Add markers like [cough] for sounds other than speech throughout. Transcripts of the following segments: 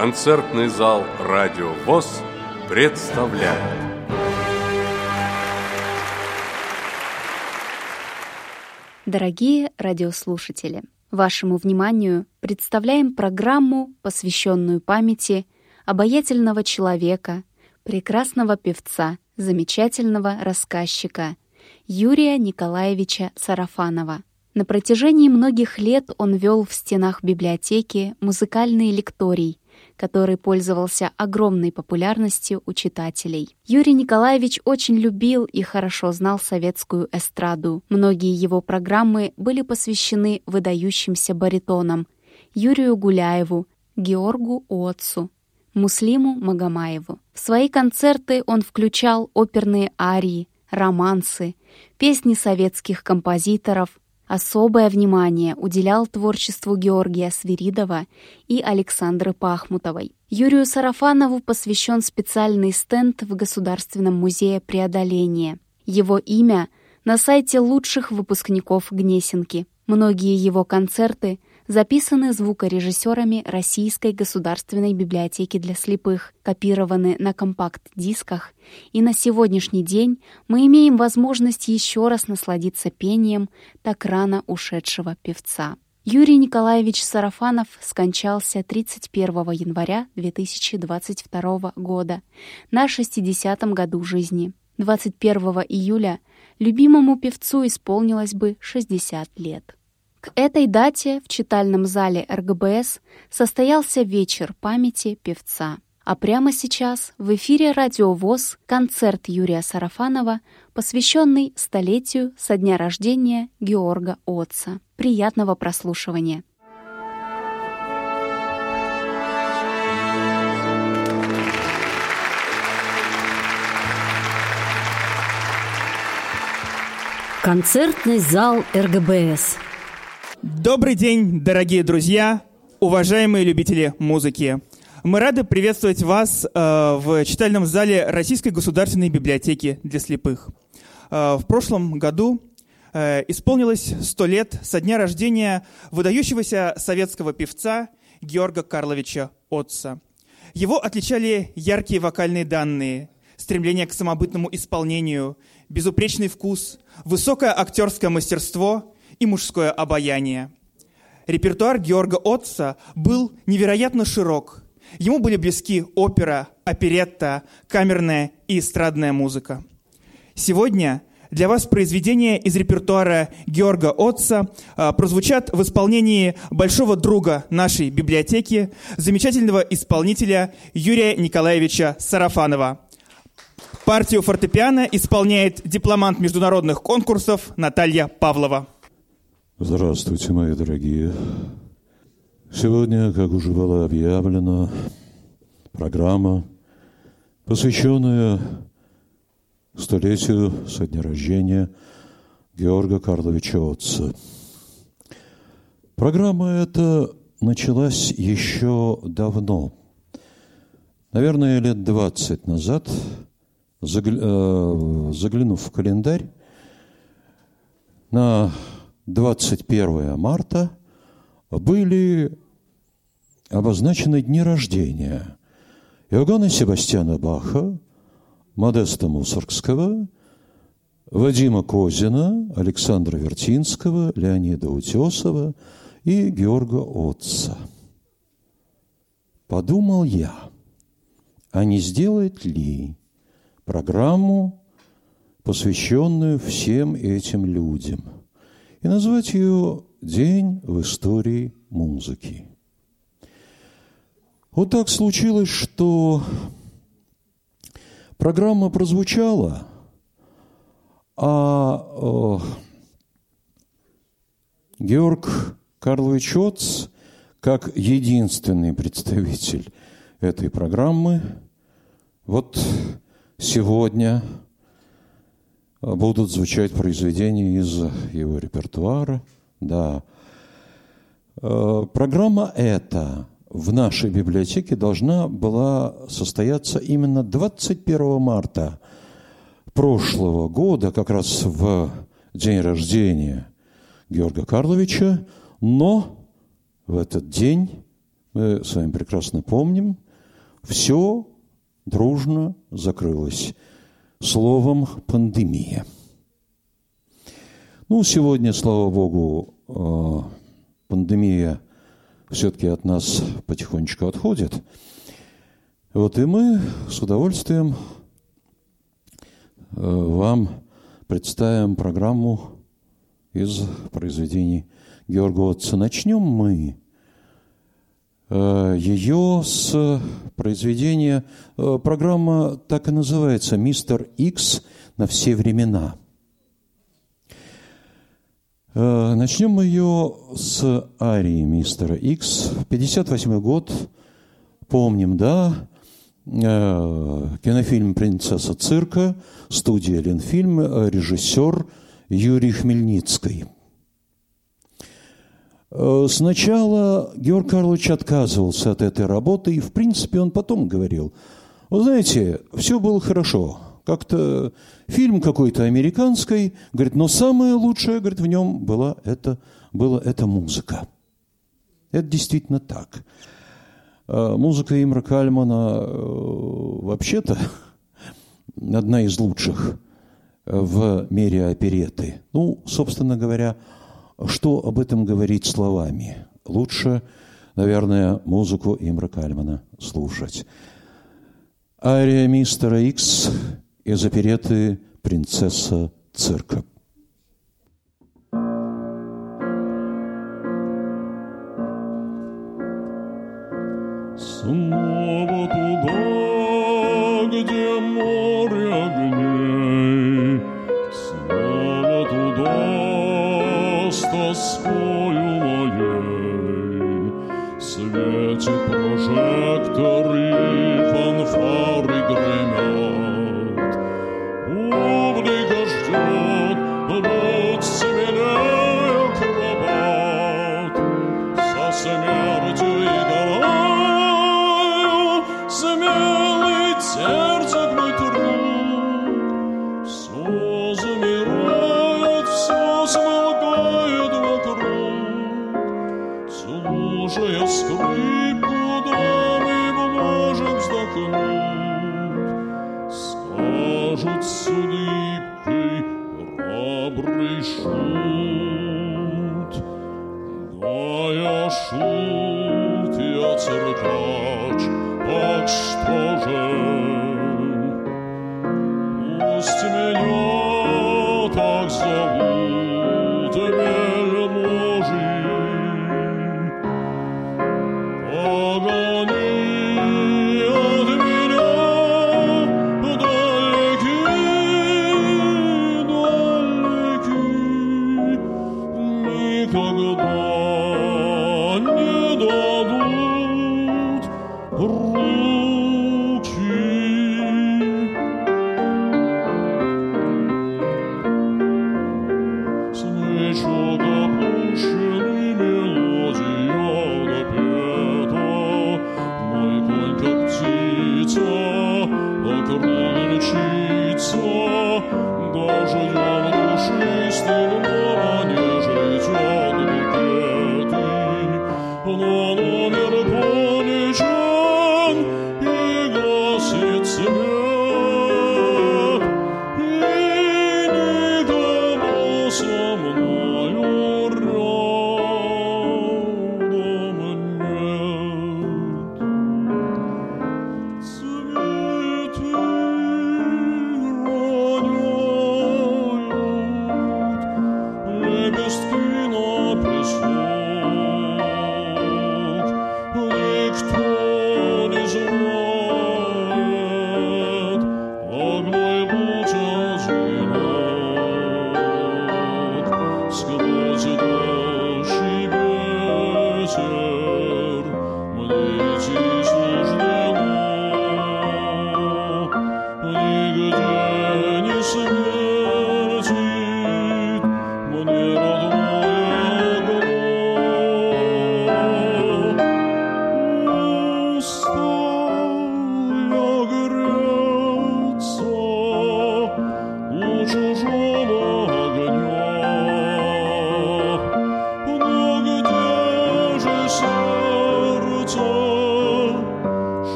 Концертный зал «Радио ВОЗ» представляет Дорогие радиослушатели, вашему вниманию представляем программу, посвященную памяти обаятельного человека, прекрасного певца, замечательного рассказчика Юрия Николаевича Сарафанова. На протяжении многих лет он вел в стенах библиотеки музыкальный лекторий, который пользовался огромной популярностью у читателей. Юрий Николаевич очень любил и хорошо знал советскую эстраду. Многие его программы были посвящены выдающимся баритонам Юрию Гуляеву, Георгу Уотсу, Муслиму Магомаеву. В свои концерты он включал оперные арии, романсы, песни советских композиторов, Особое внимание уделял творчеству Георгия Свиридова и Александры Пахмутовой. Юрию Сарафанову посвящен специальный стенд в Государственном музее преодоления. Его имя на сайте лучших выпускников Гнесинки. Многие его концерты записаны звукорежиссерами Российской государственной библиотеки для слепых, копированы на компакт-дисках, и на сегодняшний день мы имеем возможность еще раз насладиться пением так рано ушедшего певца. Юрий Николаевич Сарафанов скончался 31 января 2022 года на 60-м году жизни. 21 июля любимому певцу исполнилось бы 60 лет. К этой дате в читальном зале РГБС состоялся вечер памяти певца. А прямо сейчас в эфире «Радио ВОЗ» концерт Юрия Сарафанова, посвященный столетию со дня рождения Георга Отца. Приятного прослушивания! Концертный зал РГБС – Добрый день, дорогие друзья, уважаемые любители музыки. Мы рады приветствовать вас э, в читальном зале Российской государственной библиотеки для слепых. Э, в прошлом году э, исполнилось сто лет со дня рождения выдающегося советского певца Георга Карловича Отца. Его отличали яркие вокальные данные, стремление к самобытному исполнению, безупречный вкус, высокое актерское мастерство – и мужское обаяние. Репертуар Георга Отца был невероятно широк. Ему были близки опера, оперетта, камерная и эстрадная музыка. Сегодня для вас произведения из репертуара Георга Отца а, прозвучат в исполнении большого друга нашей библиотеки, замечательного исполнителя Юрия Николаевича Сарафанова. Партию фортепиано исполняет дипломант международных конкурсов Наталья Павлова. Здравствуйте, мои дорогие. Сегодня, как уже было объявлено, программа, посвященная столетию со дня рождения Георга Карловича Отца. Программа эта началась еще давно. Наверное, лет 20 назад, э, заглянув в календарь, на 21 марта были обозначены дни рождения Иоганна Себастьяна Баха, Модеста Мусоргского, Вадима Козина, Александра Вертинского, Леонида Утесова и Георга Отца. Подумал я, а не сделать ли программу, посвященную всем этим людям – и назвать ее «День в истории музыки». Вот так случилось, что программа прозвучала, а э, Георг Карлович Оц, как единственный представитель этой программы, вот сегодня – будут звучать произведения из его репертуара. Да. Э, программа эта в нашей библиотеке должна была состояться именно 21 марта прошлого года, как раз в день рождения Георга Карловича, но в этот день мы с вами прекрасно помним, все дружно закрылось словом «пандемия». Ну, сегодня, слава богу, э, пандемия все-таки от нас потихонечку отходит. Вот и мы с удовольствием э, вам представим программу из произведений Георга Отца. Начнем мы ее с произведения, программа так и называется «Мистер Икс на все времена». Э, начнем мы ее с арии мистера Икс. 58 год, помним, да? Э, кинофильм «Принцесса цирка», студия «Ленфильм», режиссер Юрий Хмельницкий. Э, сначала Георг Карлович отказывался от этой работы, и, в принципе, он потом говорил, вы знаете, все было хорошо – как-то фильм какой-то американский, говорит, но самое лучшее, говорит, в нем была это, была эта музыка. Это действительно так. А музыка Имра Кальмана э, вообще-то [laughs] одна из лучших в мире опереты. Ну, собственно говоря, что об этом говорить словами? Лучше, наверное, музыку Имра Кальмана слушать. Ария мистера Икс из опереты «Принцесса цирка».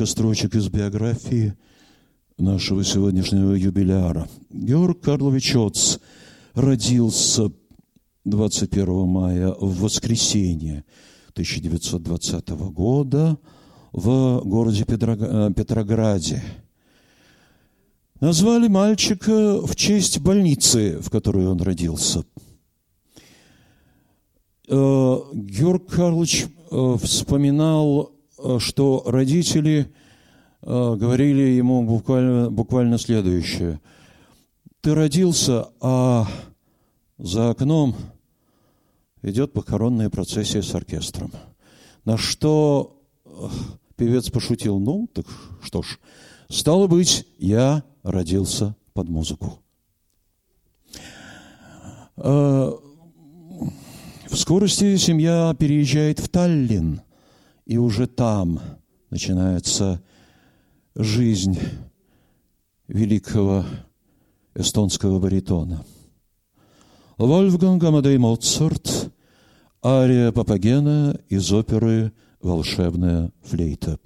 Несколько строчек из биографии нашего сегодняшнего юбиляра. Георг Карлович Оц родился 21 мая в воскресенье 1920 года в городе э, Петрограде. Назвали мальчика в честь больницы, в которой он родился. Э, Георг Карлович э, вспоминал, что родители э, говорили ему буквально, буквально следующее. Ты родился, а за окном идет похоронная процессия с оркестром. На что э, певец пошутил, ну, так что ж, стало быть, я родился под музыку. Э, В скорости семья переезжает в Таллин, и уже там начинается жизнь великого эстонского баритона. Вольфганг Амадей Моцарт, ария Папагена из оперы «Волшебная флейта».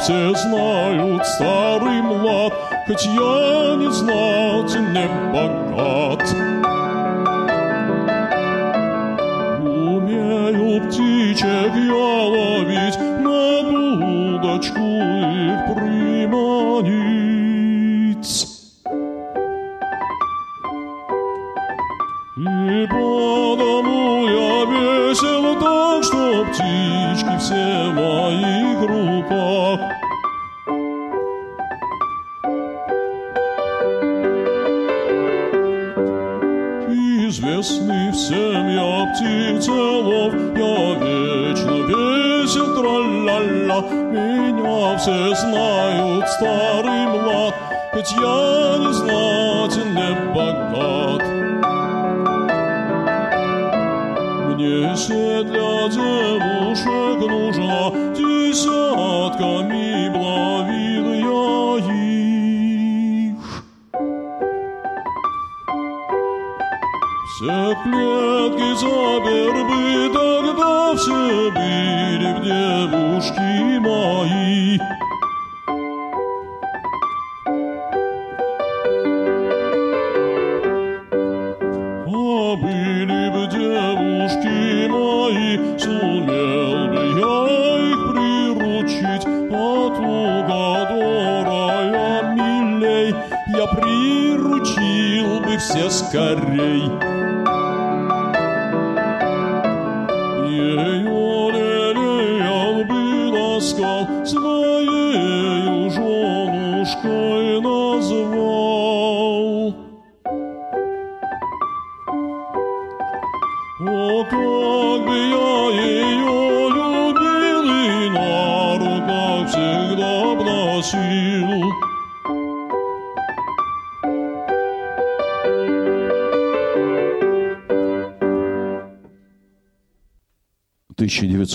Все знают, старый млад, хоть я не знатен, не богат. Меня все знают, старый млад, хоть я не знатен, не богат. Мне се для девушек нужна десятками блавил я их. Все клетки запер бы, тогда все были б девушки мои.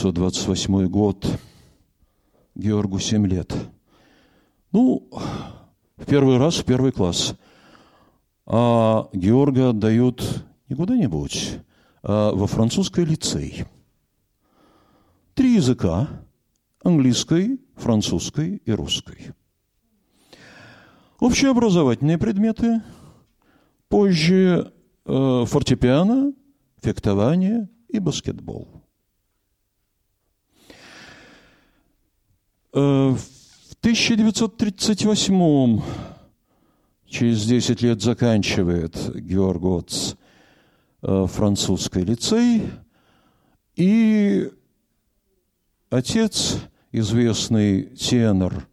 1928 год. Георгу 7 лет. Ну, в первый раз в первый класс. А Георга отдают не куда-нибудь, а во французский лицей. Три языка – английский, французский и русский. Общеобразовательные предметы Позже э, фортепиано, фехтование и баскетбол. В 1938 через 10 лет заканчивает Георг Отц э, французский лицей, и отец, известный тенор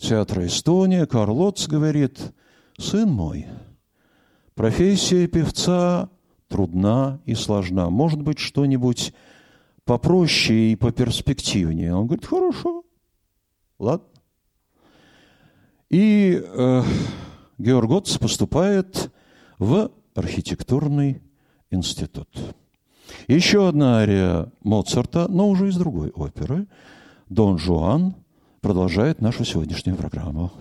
театра «Эстония», Карл Отц, говорит, «Сын мой, профессия певца трудна и сложна. Может быть, что-нибудь попроще и поперспективнее?» Он говорит, «Хорошо, ладно». И э, Георг Отц поступает в архитектурный институт. Еще одна ария Моцарта, но уже из другой оперы, «Дон Жуан», продолжает нашу сегодняшнюю программу.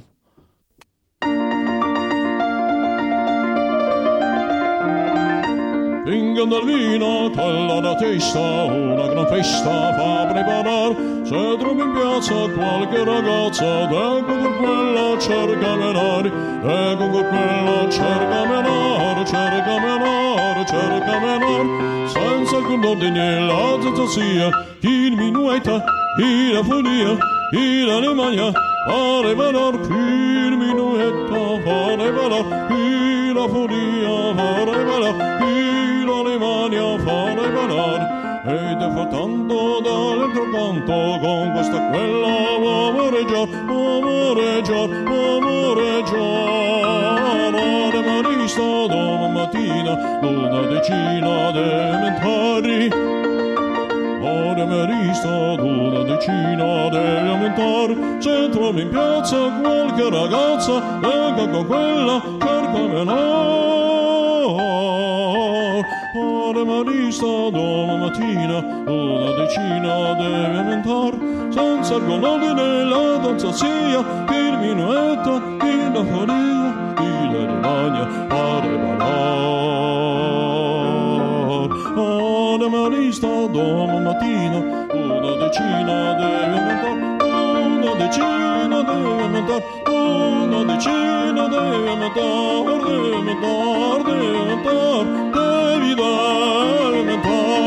Ingen del vino, quella da testa, una gran festa fa preparar. Se trovi in piazza qualche ragazza, ecco con quella cerca menare, ecco con quella cerca menare, cerca menare, cerca menare. Senza alcun ordine la zozia, il minueta, la folia, in Alemania, fare menor, il minueta, fare menor, la folia, fare menor, in Alemania, fare menor. Ed è fatando dall'altro canto con questa quella amoreggiar, amoreggiar, amoreggiar. Ade marista domattina, una decina di elementari. Merista una decina di elementari Se trovi in piazza qualche ragazza Lega con quella, cercamela Ave Marisa, mattina, una decina deve mentar, senza argonodi nella danza sia, il minuetto, il la faria, il rimagna, pare ballar. Ave Marisa, domattina, una decina deve mentar, decina deve aumentar Una decina deve aumentar Deve aumentar, deve aumentar Devi aumentare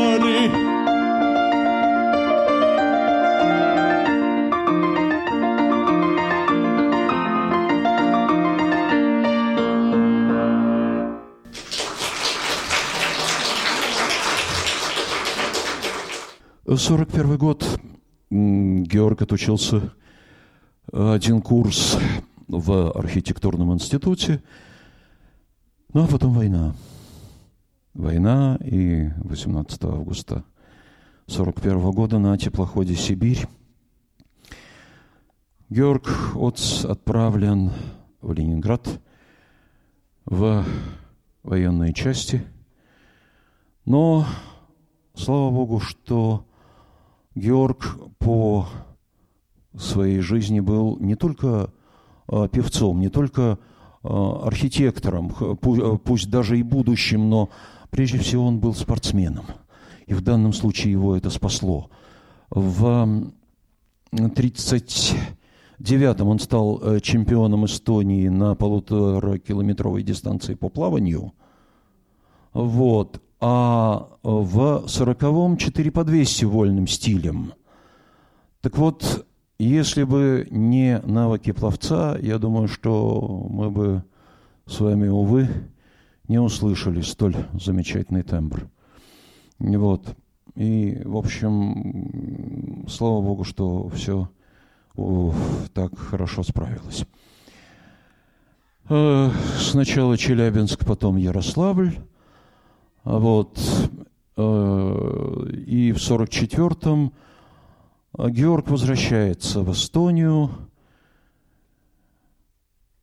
Сорок первый год Георг отучился один курс в архитектурном институте, ну а потом война. Война и 18 августа 41 года на теплоходе «Сибирь» Георг Отц отправлен в Ленинград в военные части, но слава Богу, что Георг по своей жизни был не только э, певцом, не только э, архитектором, э, пусть даже и будущим, но прежде всего он был спортсменом. И в данном случае его это спасло. В 1939-м он стал чемпионом Эстонии на полуторакилометровой дистанции по плаванию. Вот. А в 40-м 4 по 200 вольным стилем. Так вот, если бы не навыки пловца, я думаю, что мы бы с вами, увы, не услышали столь замечательный тембр. Вот. И, в общем, слава богу, что все так хорошо справилось. Э, Сначала Челябинск, потом Ярославль. Вот. Э, И в 44-м Георг возвращается в Эстонию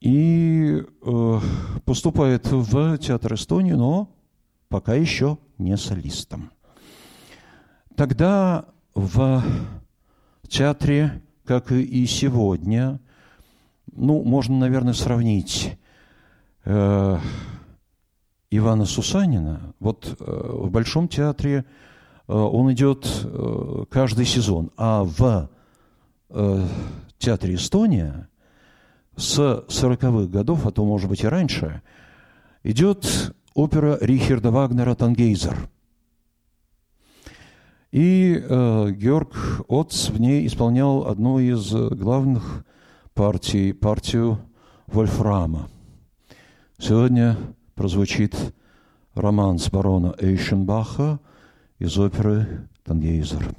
и э, поступает в театр Эстонии, но пока еще не солистом. Тогда в театре, как и сегодня, ну, можно, наверное, сравнить э, Ивана Сусанина. Вот э, в Большом театре он идет э, каждый сезон, а в э, театре Эстония с 40-х годов, а то, может быть, и раньше, идет опера Рихарда Вагнера «Тангейзер». И э, Георг Отц в ней исполнял одну из главных партий, партию Вольфрама. Сегодня прозвучит романс барона Эйшенбаха из оперы «Тангейзер».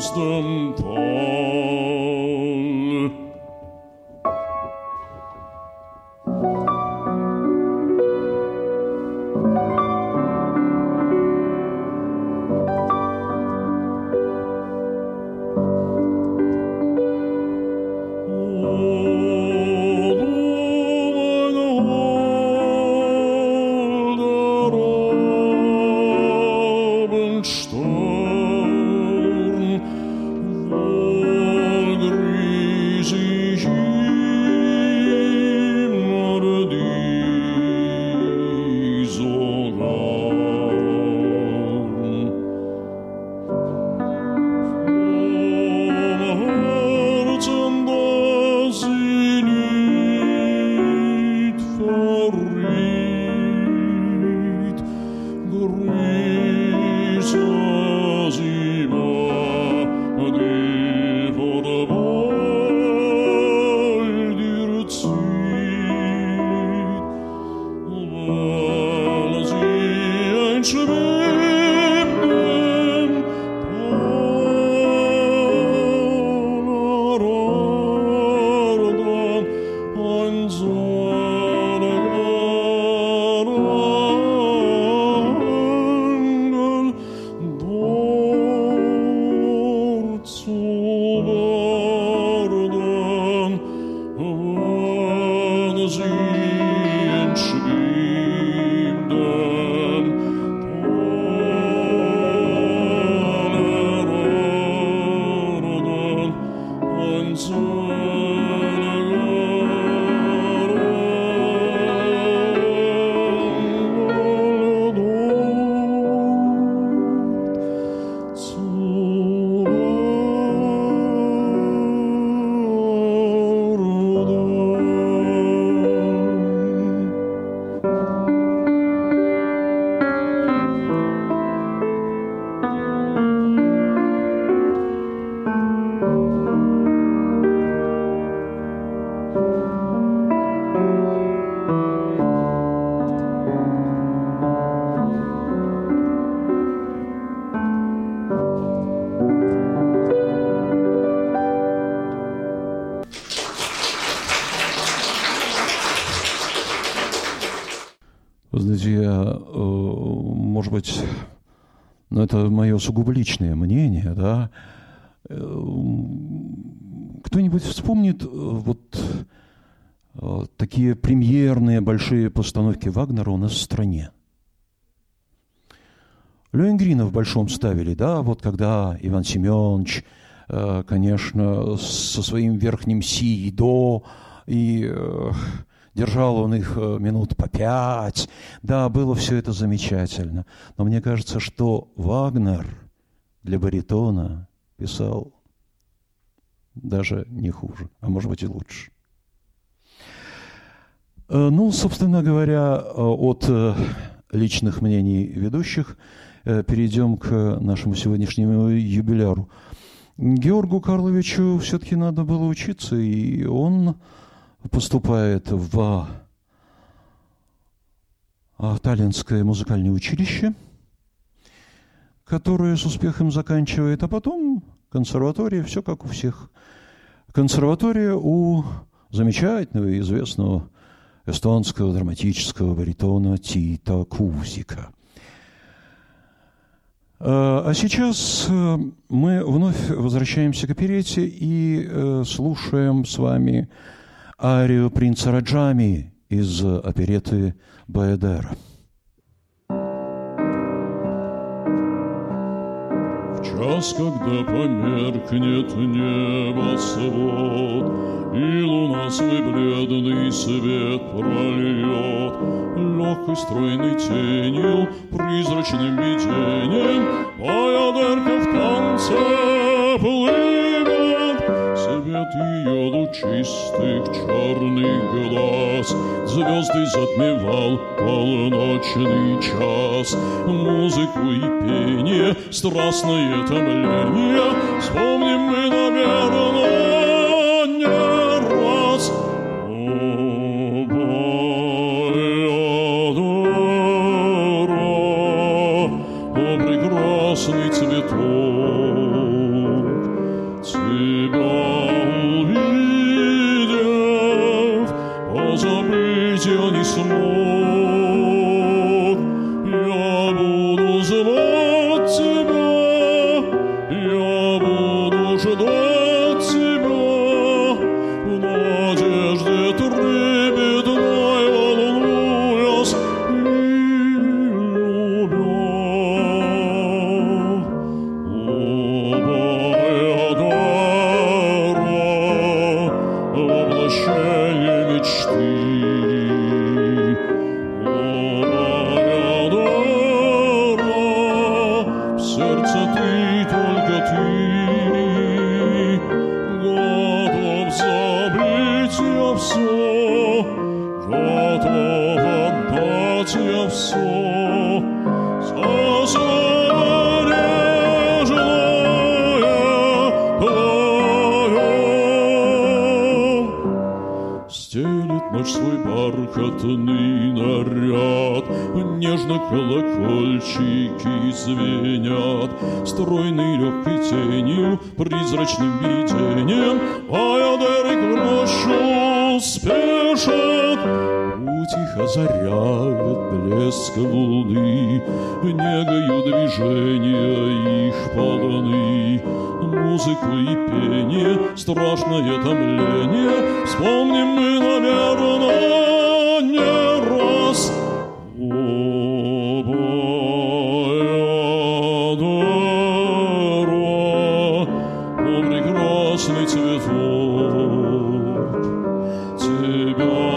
wisdom мое сугубо личное мнение, да, э, кто-нибудь вспомнит э, вот э, такие премьерные большие постановки Вагнера у нас в стране? Лоенгрина в Большом ставили, да, вот когда Иван Семенович, конечно, со своим верхним си и до, и держал он их минут по пять. Да, было все это замечательно. Но мне кажется, что Вагнер для баритона писал даже не хуже, а может быть и лучше. Э, ну, собственно говоря, э, от э, личных мнений ведущих перейдем к нашему сегодняшнему юбиляру. Георгу Карловичу все-таки надо было учиться, и он поступает в Таллинское музыкальное училище, которое с успехом заканчивает, а потом консерватория, все как у всех. Консерватория у замечательного и известного эстонского драматического баритона Тита Кузика. А, а сейчас э, мы вновь возвращаемся к оперете и э, слушаем с вами арию принца Раджами из опереты Баэдера. час, когда померкнет небосвод, И луна свой бледный свет прольет, Легкой стройной тенью, призрачным видением, Моя дырка в танце плывет, ее лучистых черных глаз. Звезды затмевал полночный час. Музыку и пение, страстное томление. Вспомним мы, наверное, Lord.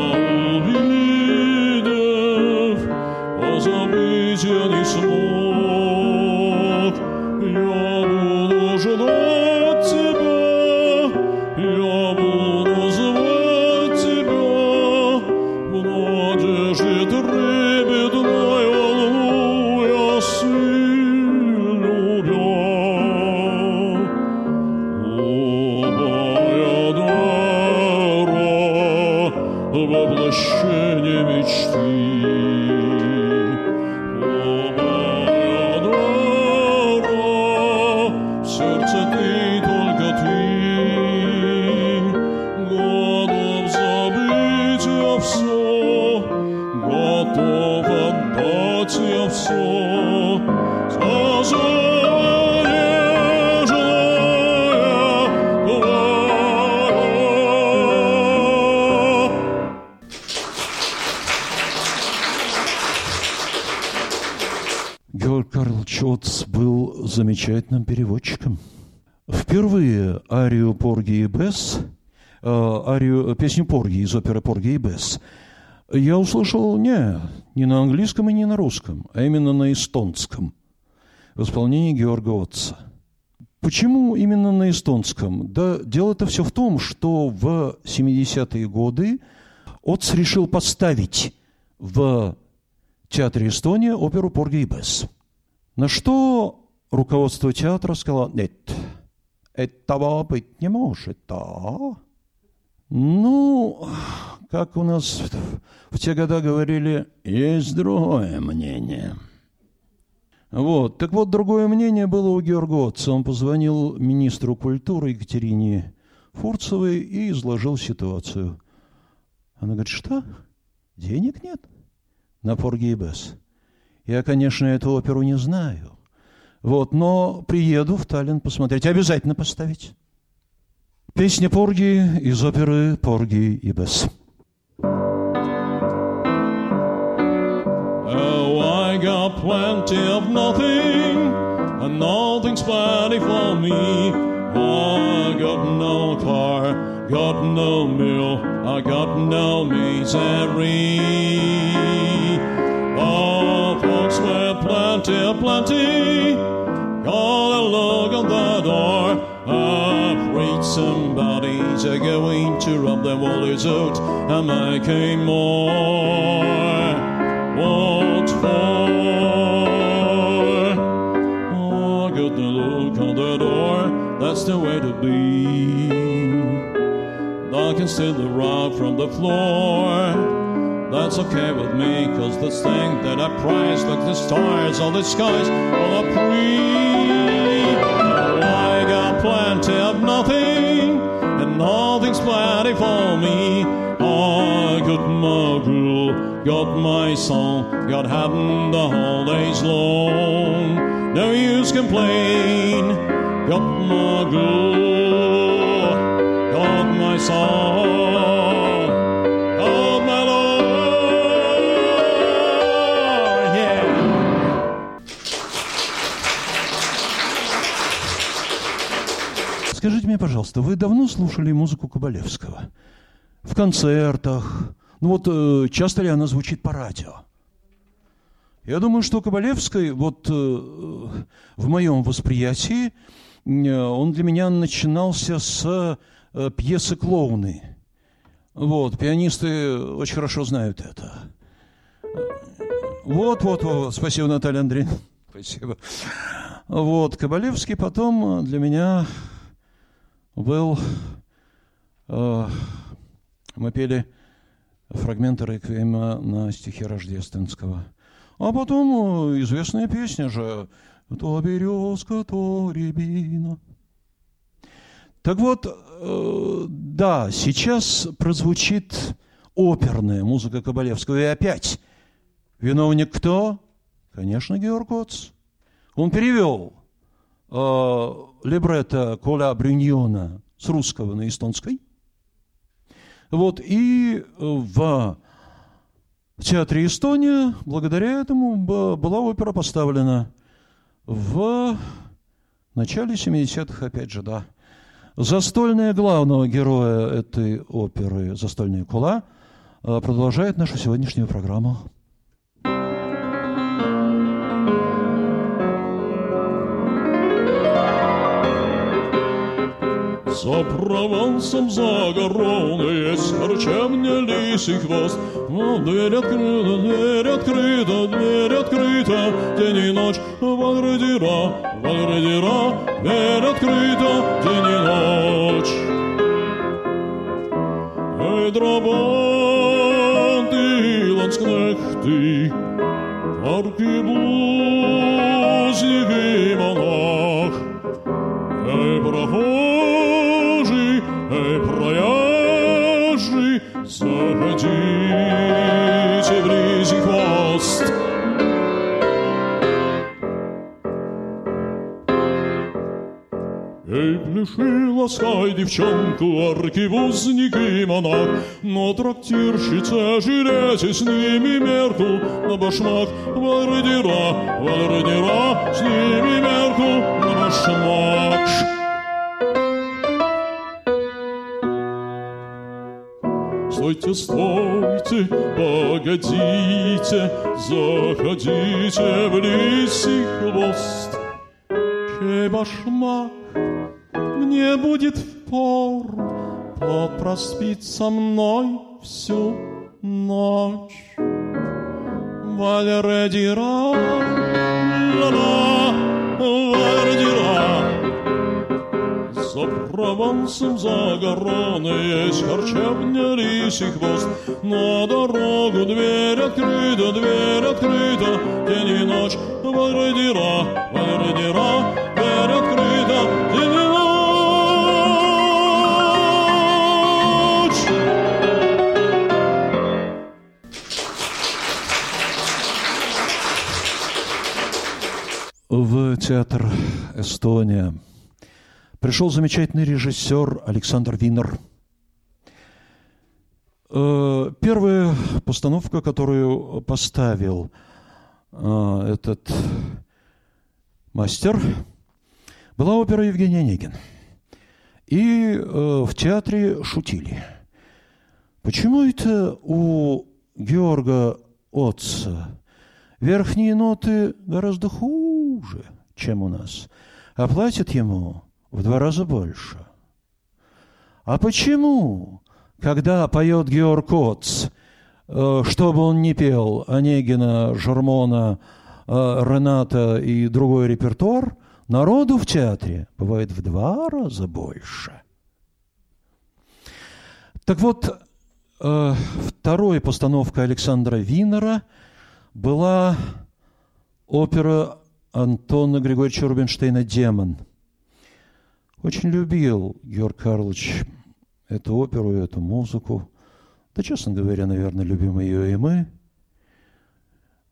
Бесс, э, арию, песню Порги из оперы Порги и Бесс, я услышал не, не на английском и не на русском, а именно на эстонском в исполнении Георга Отца. Почему именно на эстонском? Да дело-то все в том, что в 70-е годы Отц решил поставить в театре Эстония оперу «Порги и Бесс». На что руководство театра сказало, нет, этого быть не может, да? Ну, как у нас в те годы говорили, есть другое мнение. Вот. Так вот, другое мнение было у Георга Отца. Он позвонил министру культуры Екатерине Фурцевой и изложил ситуацию. Она говорит, что? Денег нет? На Поргейбес. Я, конечно, эту оперу не знаю. Вот, но приеду в Таллин посмотреть. Обязательно поставить. Песня Порги из оперы «Порги и Бесс». Oh, I got plenty of nothing, and nothing's plenty for me. I got no car, got no mill, I got no misery. Oh, folks with plenty, plenty, Somebody's going to rob their wallets out and make a more. What for? Oh, got the look on the door, that's the way to be. I can steal the rock from the floor. That's okay with me, cause this thing that I prize, like the stars or the skies, all free. Plenty of nothing, and nothing's plenty for me. I got my girl, got my song, got heaven the whole days long. No use complain, got my girl, got my song, Мне, пожалуйста, вы давно слушали музыку Кабалевского? В концертах? Ну вот э, часто ли она звучит по радио? Я думаю, что Кабалевской, вот э, в моем восприятии, э, он для меня начинался с пьесы «Клоуны». Вот, пианисты очень хорошо знают это. Вот, вот, вот, спасибо, Наталья Андреевна. [laughs] Спасибо. Вот, Кабалевский потом для меня был... э, мы пели фрагменты реквиема на стихи Рождественского. А потом э, известная песня же «То березка, то рябина». Так вот, э, да, сейчас прозвучит оперная музыка Кабалевского. И опять, виновник кто? Конечно, Георг Оц. Он перевел э, либретто Коля Брюньона с русского на эстонский. Вот, и в театре Эстония благодаря этому была опера поставлена в начале 70-х, опять же, да. Застольная главного героя этой оперы «Застольная кула» э, продолжает нашу сегодняшнюю программу. За Провансом, за Гароной есть харчевня лисий хвост. Но дверь открыта, дверь открыта, дверь открыта, день и ночь, Ваградира, Ваградира, дверь открыта, день и ночь. Эй, драбанты, ланскнехты, парки блузник и монах, Эй, прохожий, эй, проезжий, заходите ризий хвост. Ей, пляши, ласкай девчонку, аркивузник и монах, Но трактирщица, жилете с ними мерку на башмак, Вальрадира, вальрадира, с ними мерку на башмак. Стойте, стойте, погодите, заходите в лисий хвост. Чей башмак мне будет впор, тот проспит со мной всю ночь. Валередира, ла-ла, валередира, за Провансом, за Гароной есть харчевня лисий хвост. На дорогу дверь открыта, дверь открыта, день и ночь. Вальрадира, вальрадира, дверь открыта, день и ночь. В театр «Эстония» пришел замечательный режиссер Александр Винер. Э, Первая постановка, которую поставил э, этот мастер, была опера Евгения Онегин. И э, в театре шутили. Почему это у Георга Отца верхние ноты гораздо хуже, чем у нас, а платят ему в два раза больше? А почему, когда поет Георг Отц, э, что бы он ни пел, Онегина, Жермона, э, Рената и другой репертуар, народу в театре бывает в два раза больше? Так вот, э, второй постановкой Александра Винера была опера Антона Григорьевича Рубинштейна «Демон». Очень любил Георг Карлович эту оперу, эту музыку. Да, честно говоря, наверное, любим ее и мы.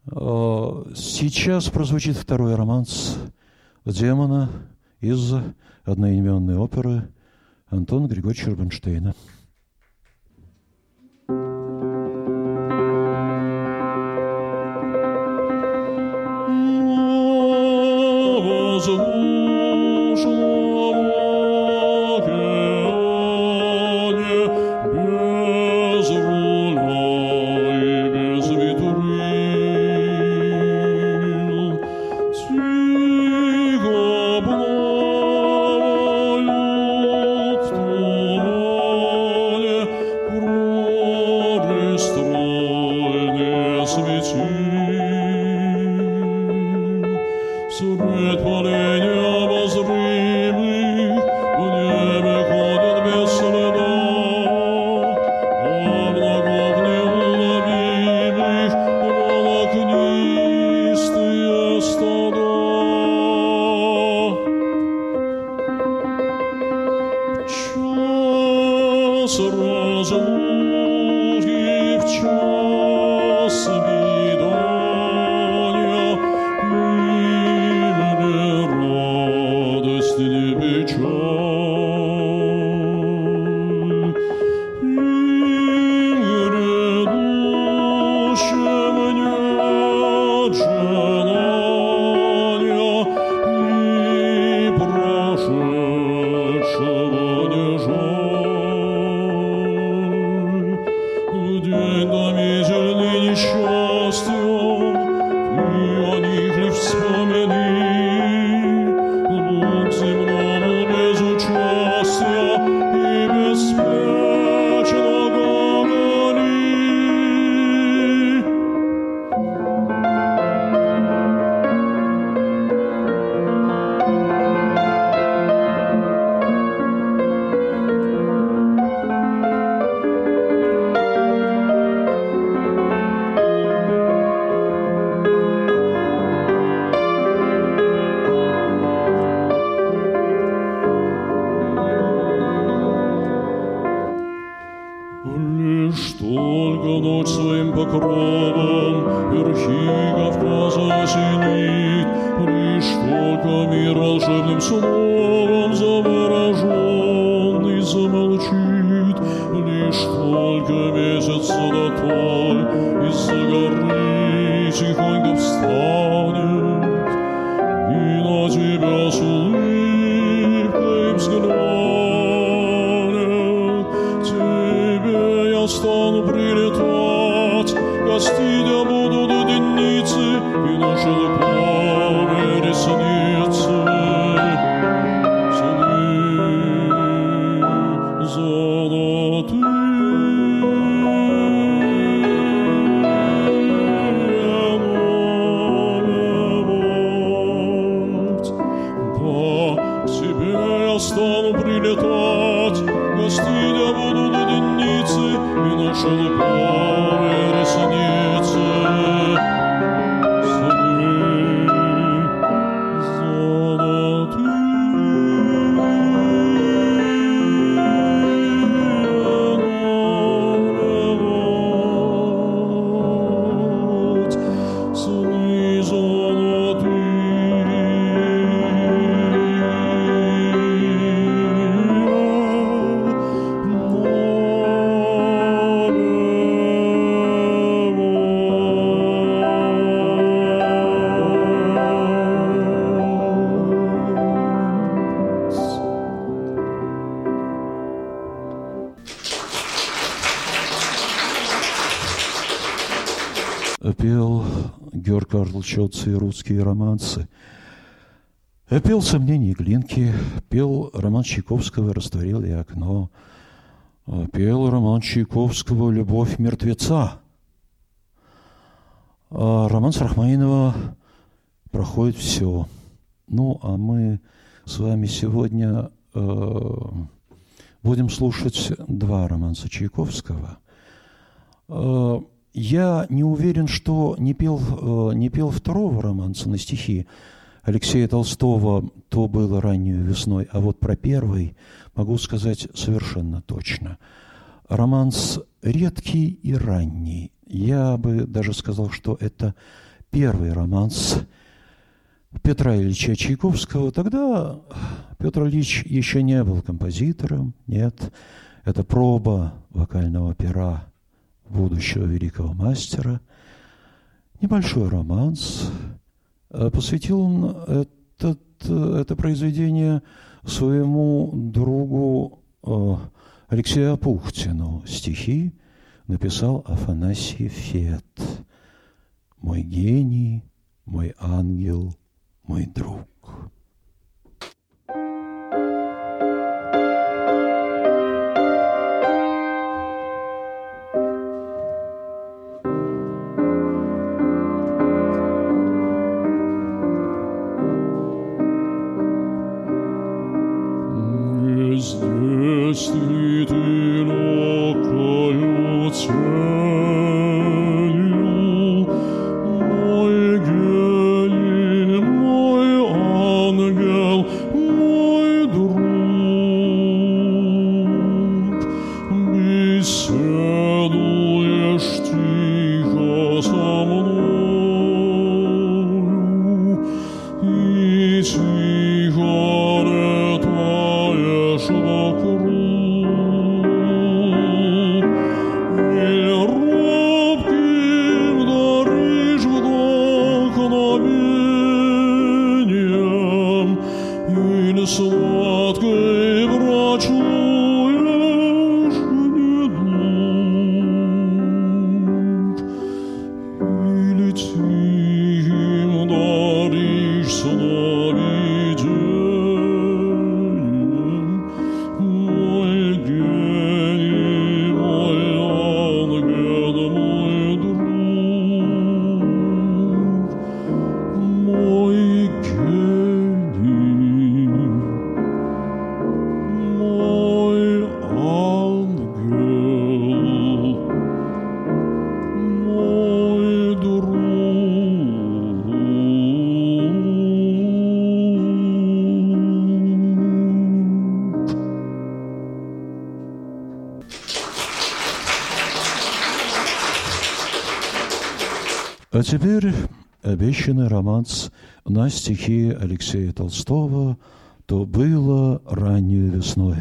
Э, Сейчас прозвучит второй романс «Демона» из одноименной оперы Антона Григорьевича Рубинштейна. Сурет полей необозримых, Карлович и русские романсы. Пел «Сомнения Глинки», пел роман Чайковского «Растворил я окно», пел роман Чайковского «Любовь мертвеца». А роман Рахманинова проходит все. Ну, а мы с вами сегодня э, будем слушать два романса Чайковского. Я не уверен, что не пел, э, не пел второго романса на стихи Алексея Толстого «То было раннюю весной», а вот про первый могу сказать совершенно точно. Романс редкий и ранний. Я бы даже сказал, что это первый романс Петра Ильича Чайковского. Тогда Петр Ильич еще не был композитором, нет. Это проба вокального пера будущего великого мастера. Небольшой романс. Э, Посвятил он этот, э, это произведение своему другу э, Алексею Апухтину. Стихи написал Афанасий Фет. «Мой гений, мой ангел, мой друг». Романс на стихи Алексея Толстого что было ранней весной.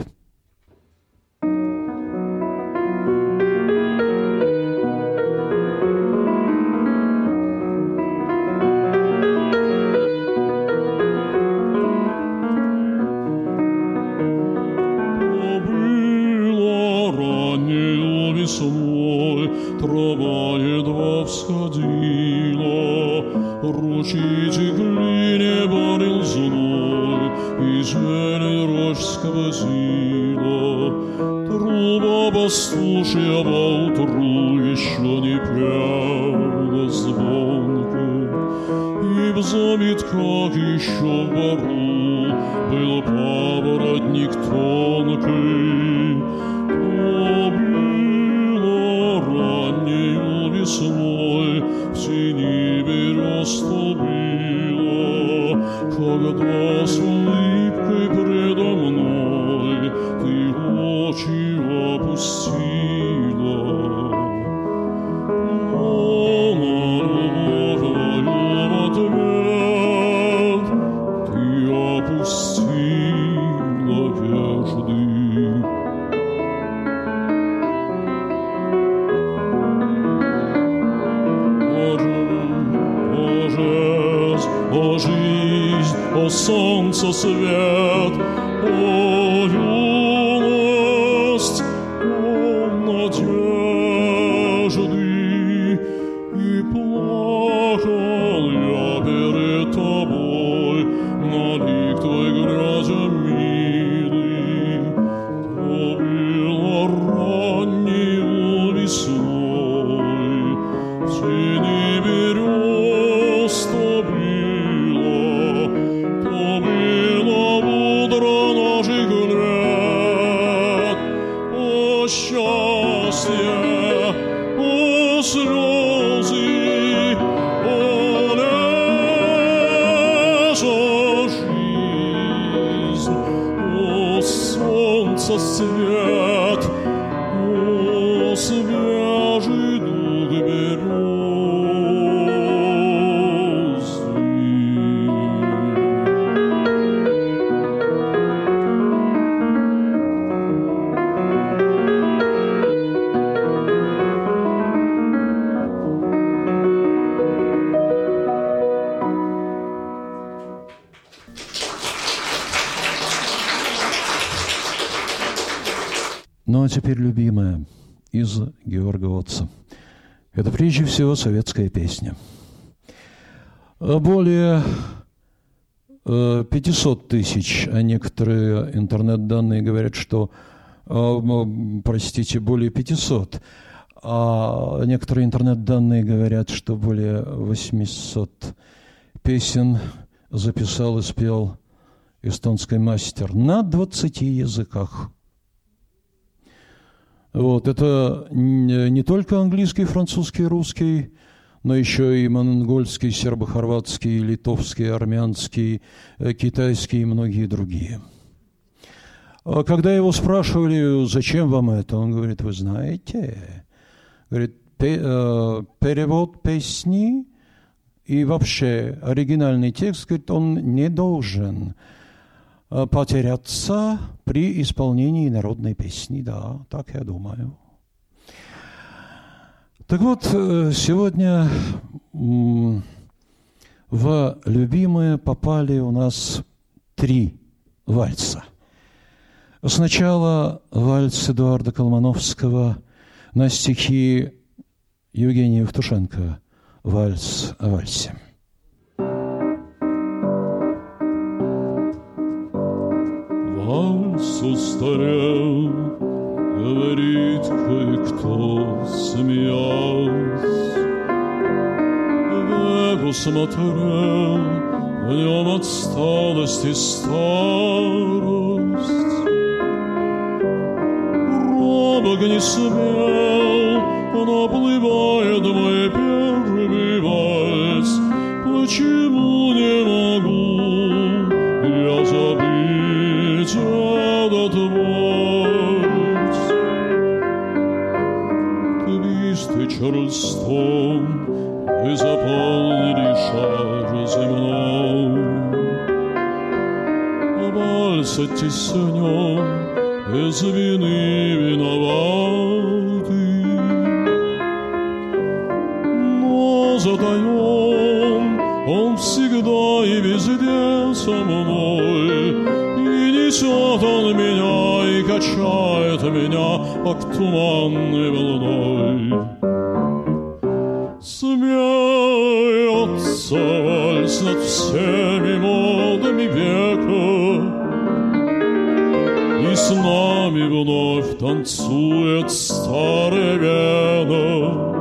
possible Прежде всего советская песня. А Более э, 500 тысяч, а некоторые интернет-данные говорят, что, э, простите, более 500, а некоторые интернет-данные говорят, что более 800 песен записал и спел эстонский мастер на 20 языках. Вот, это не только английский, французский, русский, но еще и монгольский, сербо-хорватский, литовский, армянский, э, китайский и многие другие. А Когда его спрашивали, зачем вам это, он говорит, вы знаете, говорит, «Пе- э, перевод песни и вообще оригинальный текст, говорит, он не должен потеряться при исполнении народной песни. Да, так я думаю. Так вот, э, сегодня в любимые попали у нас три вальса. Сначала вальс Эдуарда Колмановского на стихи Евгения Евтушенко «Вальс о вальсе». Вальс устарел, говорит кое-кто, смеясь. Веку смотрел, в нем отсталость и старость. Робок не смел, наплывает мой первый вальс. Почему не могу я забыть Чарльстон вы заполнили шар земной. оттеснен, без вины виноватый. Но задаем, он всегда и везде со мной, и несет он меня, и качает меня, как туманной волной. Над всеми модами века, И с нами вновь танцует старая вена.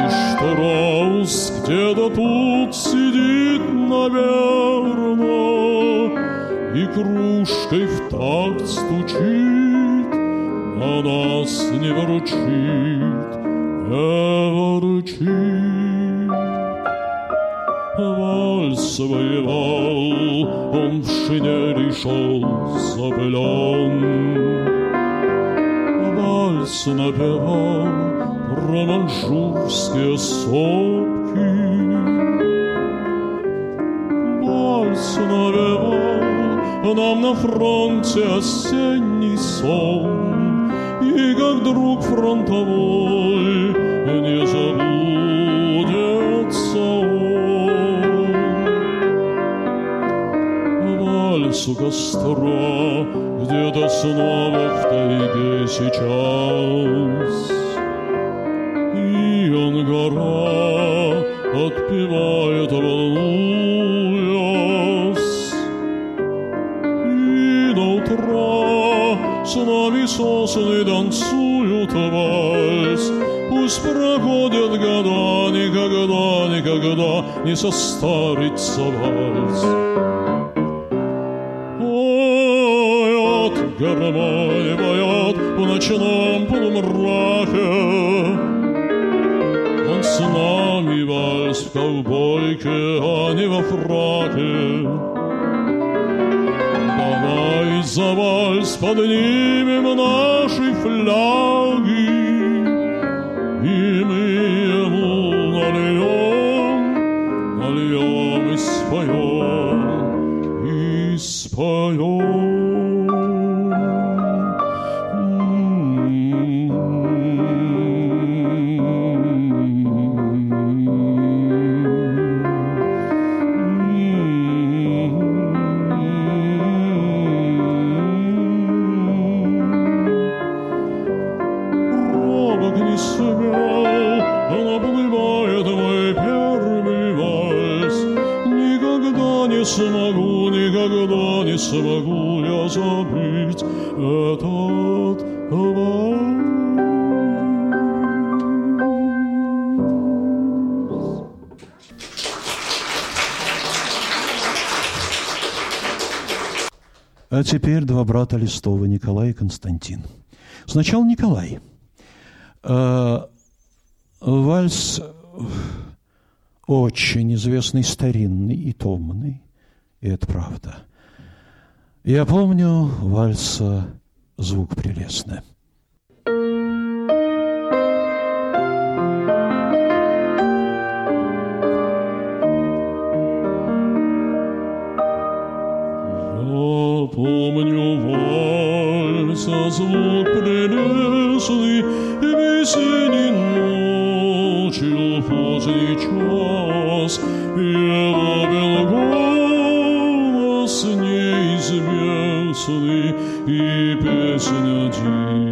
И Штраус где-то тут сидит, наверное, И кружкой в такт стучит, а нас не вручит ворчит. Вальс воевал, он в шинели шел запылен. Вальс напевал про манжурские сопки. Вальс напевал нам на фронте осенний сон. И как друг фронтовой не забудется Вальс у костра где-то снова в тайге сейчас. И он гора отпевает, волнуясь. И до утра с нами сосны танцуют вальс. Пусть проходят года, никогда, никогда не состарится вальс. Поет гармония, поет в ночном полумраке. Он с нами вальс в ковбойке, а не во фраке. Давай за вальс поднимем наши фляги, А теперь два брата Листова, Николай и Константин. Сначала Николай. Э, Вальс очень известный, старинный и томный, и это правда. Я помню вальса звук прелестный. Помню вальса звук прелестный И весенней ночью поздний час. Его бел голос неизвестный И песня дивная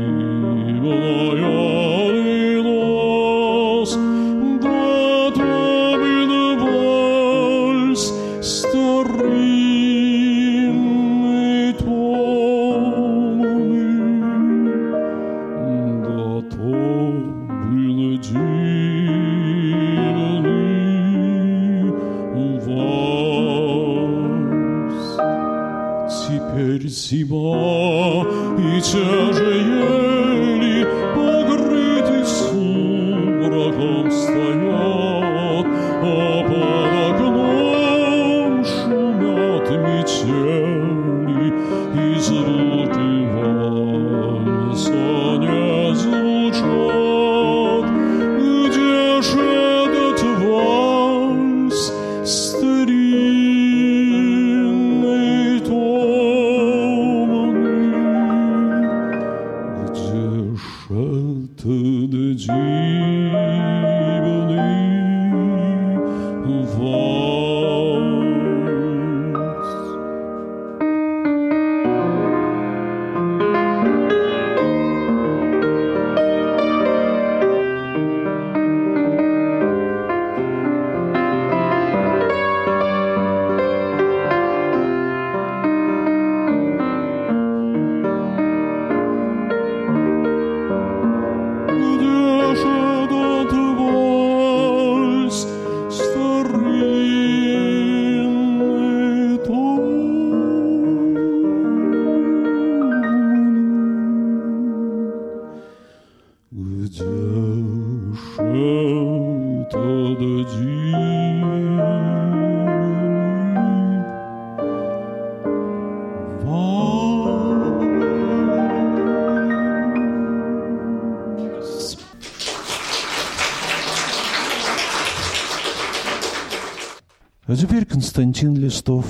Константин Листов.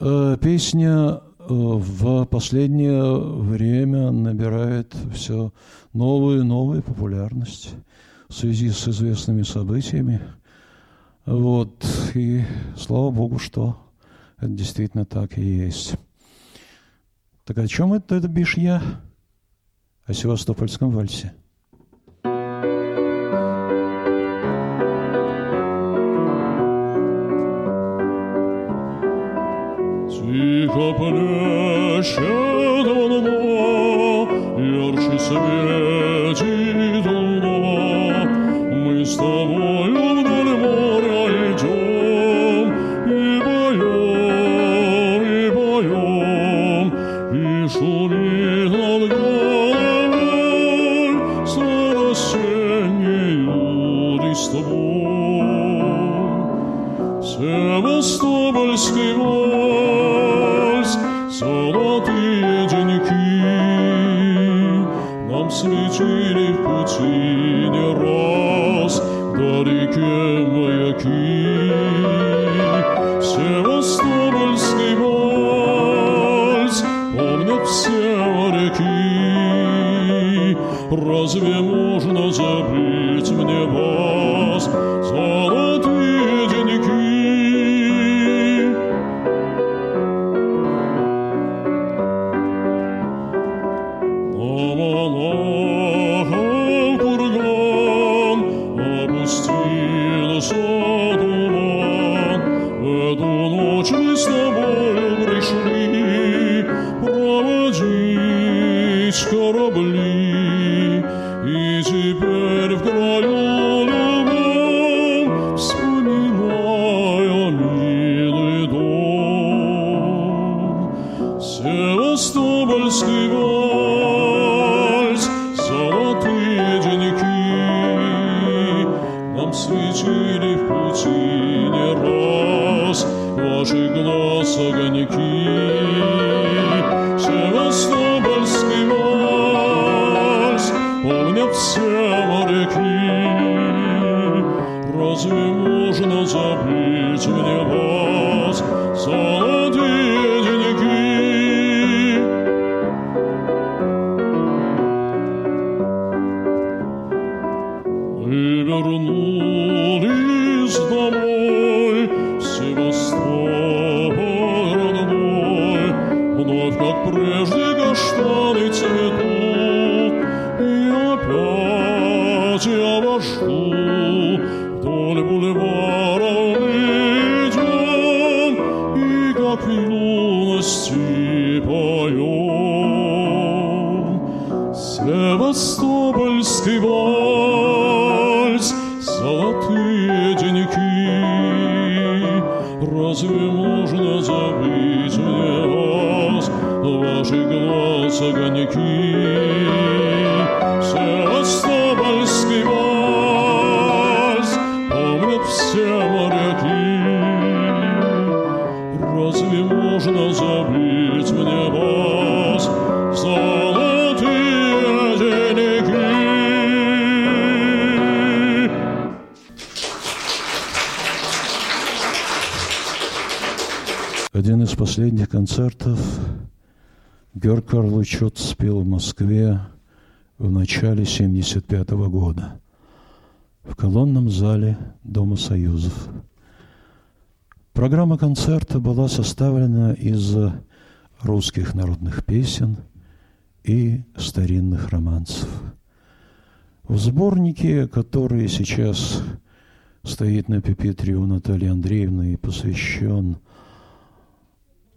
Э, Песня э, в последнее время набирает все новую и новую популярность в связи с известными событиями. Вот. И слава богу, что это действительно так и есть. Так о чем это, это бишь я? О Севастопольском вальсе. kapanıyor şadavana Yarşı seviyor Карлович Чот спел в Москве в начале 1975 года в колонном зале Дома Союзов. Программа концерта была составлена из русских народных песен и старинных романсов. В сборнике, который сейчас стоит на пепитре у Натальи Андреевны и посвящен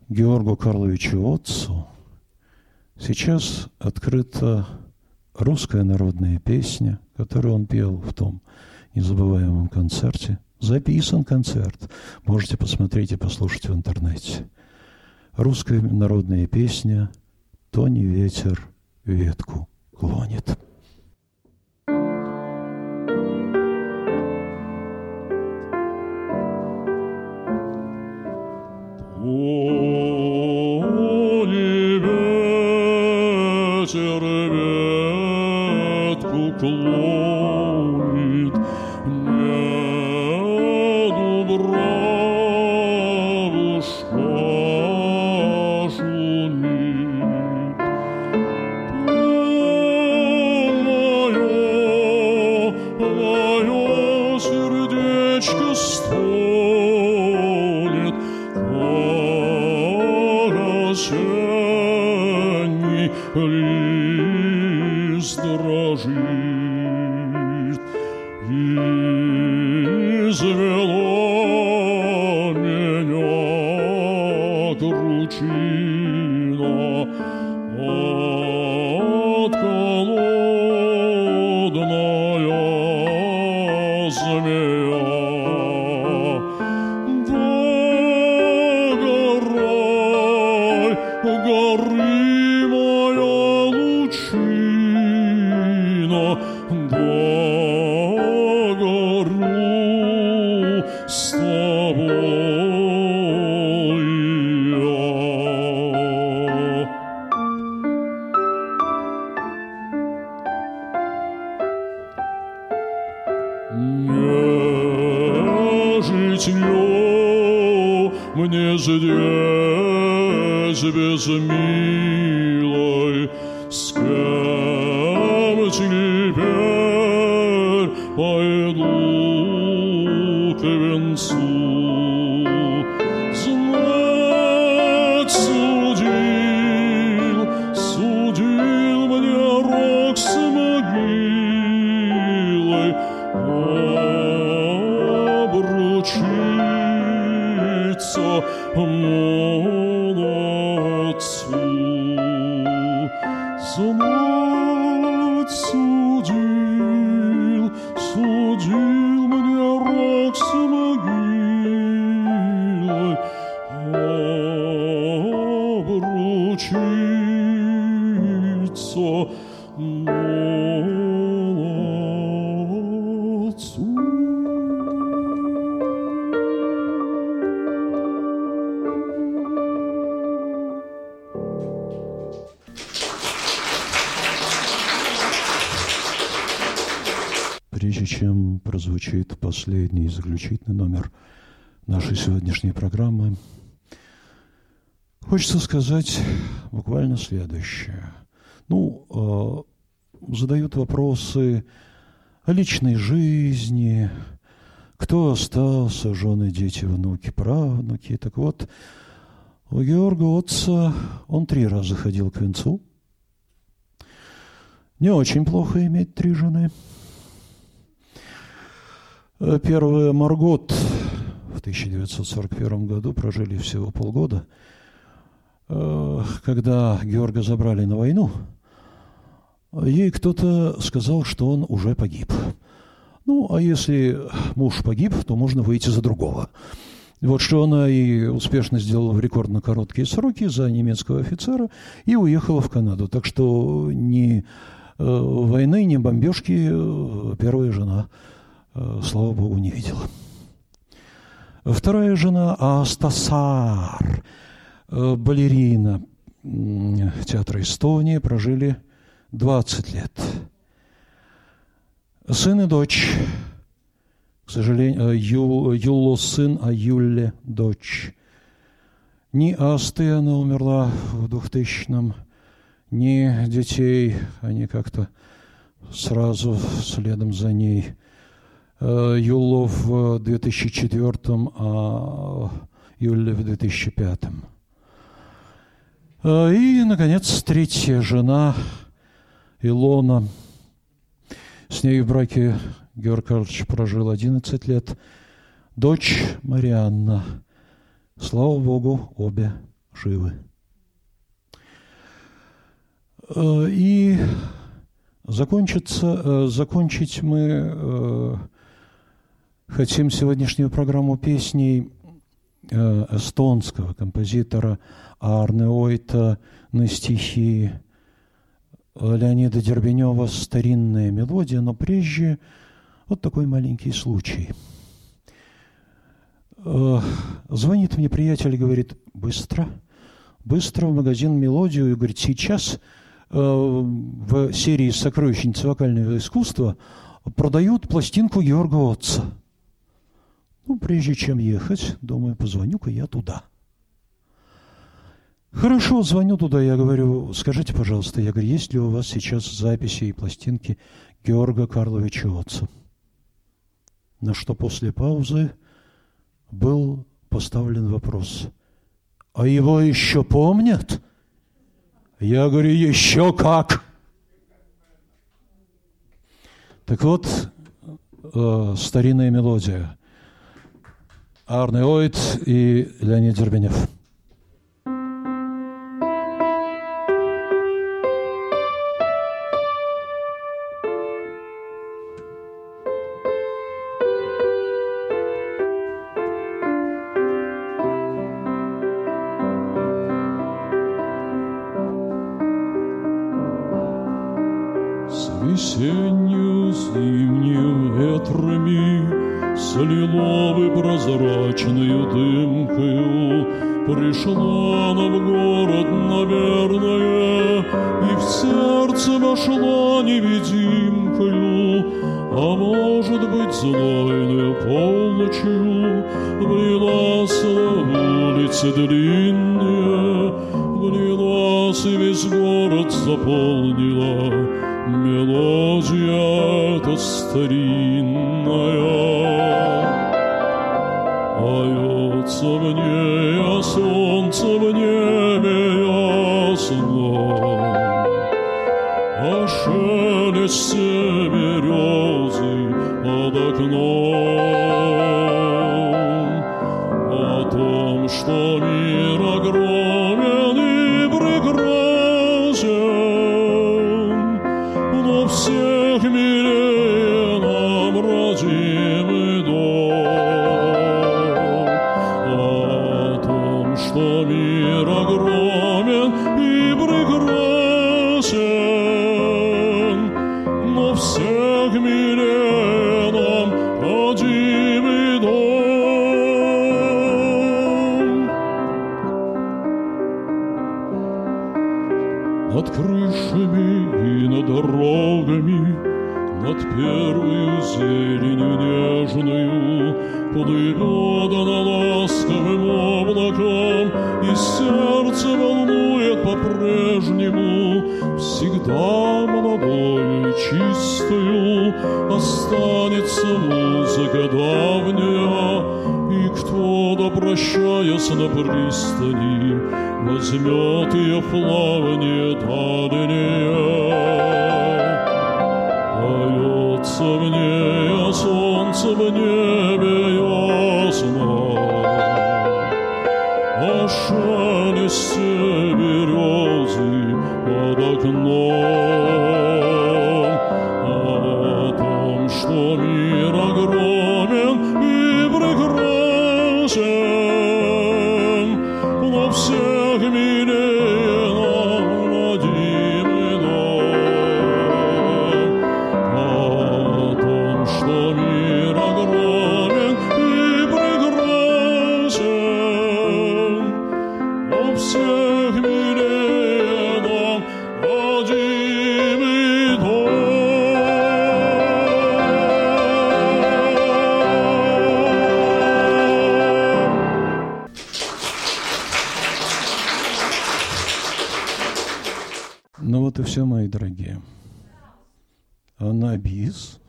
Георгу Карловичу Отцу, сейчас открыта русская народная песня, которую он пел в том незабываемом концерте. Записан концерт. Можете посмотреть и послушать в интернете. Русская народная песня «То не ветер ветку клонит». Обручиться молодцу. Прежде чем прозвучит последний заключительный номер нашей сегодняшней программы, хочется сказать буквально следующее. Ну, э, задают вопросы о личной жизни, кто остался, жены, дети, внуки, правнуки. Так вот, у Георга Отца он три раза ходил к венцу. Не очень плохо иметь три жены. Э, Первая Маргот в 1941 году прожили всего полгода. Э, Когда Георга забрали на войну, ей кто-то сказал, что он уже погиб. Ну, а если муж погиб, то можно выйти за другого. Вот что она и успешно сделала в рекордно короткие сроки за немецкого офицера и уехала в Канаду. Так что ни э, войны, ни бомбежки э, первая жена, слава богу, не видела. Вторая жена Астасар, балерина м, театра Эстонии, прожили 20 лет. Сын и дочь, к сожалению, э, Ю- Юло сын, а Юле дочь. Ни Асты она умерла в 2000-м, ни детей, они как-то сразу следом за ней. Э, Юло в 2004, а Юле в 2005. Э, И, наконец, третья жена Илона. С ней в браке Георг Карлович прожил 11 лет. Дочь Марианна. Слава Богу, обе живы. Э, И закончится, э, закончить мы хотим сегодняшнюю программу песней эстонского композитора Арне Ойта на стихи Леонида Дербенева «Старинная мелодия», но прежде вот такой маленький случай. Э, Звонит мне приятель и говорит, быстро, быстро в магазин «Мелодию» и говорит, сейчас э, в серии «Сокровищница вокального искусства» продают пластинку Георга Отца. Ну, прежде чем ехать, думаю, позвоню-ка я туда. Хорошо, звоню туда, я говорю, скажите, пожалуйста, я говорю, есть ли у вас сейчас записи и пластинки Георга Карловича Отца? На что после паузы был поставлен вопрос, а его еще помнят? Я говорю, еще как. Так вот, э, старинная мелодия. Арне Ойт и Леонид Дербенев. Шелесте березы под окном. О том, что мир кто-то, прощаясь на пристани, Возьмет ее плавание дальнее. Поется в ней, а солнце в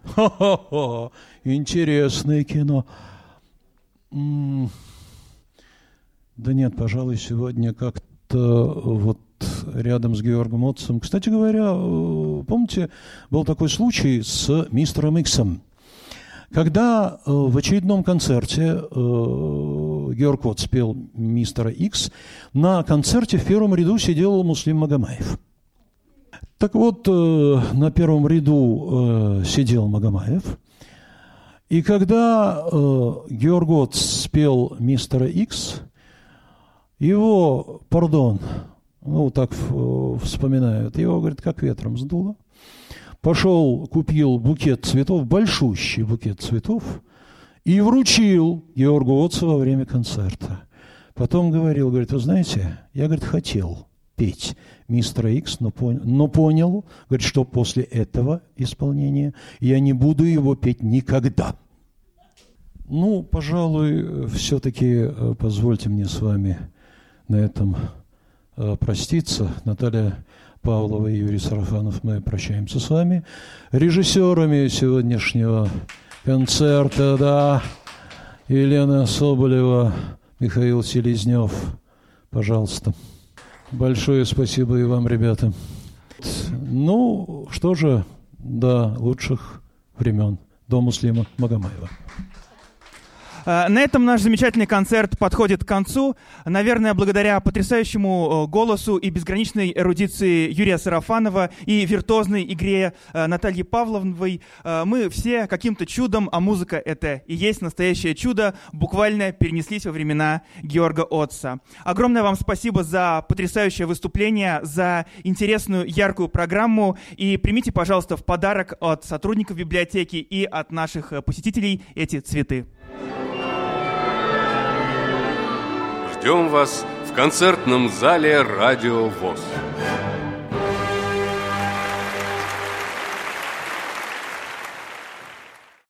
Ха-ха-ха. Интересное кино. М, Да нет, пожалуй, сегодня как-то вот рядом с Георгом Отцем. Кстати говоря, э, помните, был такой случай с мистером Иксом. Когда э, в очередном концерте э, Георг Отц спел «Мистера Икс», на концерте в первом ряду сидел Муслим Магомаев. Так вот, э, на первом ряду э, сидел Магомаев. И когда э, Георг Отц спел «Мистера Икс», его, пардон, ну, так вспоминают, его, говорит, как ветром сдуло. Пошел, купил букет цветов, большущий букет цветов, и вручил Георгу Отцу во время концерта. Потом говорил, говорит, вы знаете, я, говорит, хотел петь мистера Икс, но, пон- но понял, говорит, что после этого исполнения я не буду его петь никогда. Ну, пожалуй, все-таки позвольте мне с вами на этом э, проститься. Наталья Павлова и Юрий Сарафанов, мы прощаемся с вами. Режиссерами сегодняшнего концерта, да, Елена Соболева, Михаил Селезнев. Пожалуйста. Большое спасибо и вам, ребята. Ну, что же, до лучших времен. До Муслима Магомаева. Э, на этом наш замечательный концерт подходит к концу. Наверное, благодаря потрясающему э, голосу и безграничной эрудиции Юрия Сарафанова и виртуозной игре э, Натальи Павловной мы все каким-то чудом, а музыка это и есть настоящее чудо, буквально перенеслись во времена Георга Отца. Огромное вам спасибо за потрясающее выступление, за интересную, яркую программу. И примите, пожалуйста, в подарок от сотрудников библиотеки и от наших посетителей эти цветы. Ждем вас в концертном зале «Радио ВОЗ».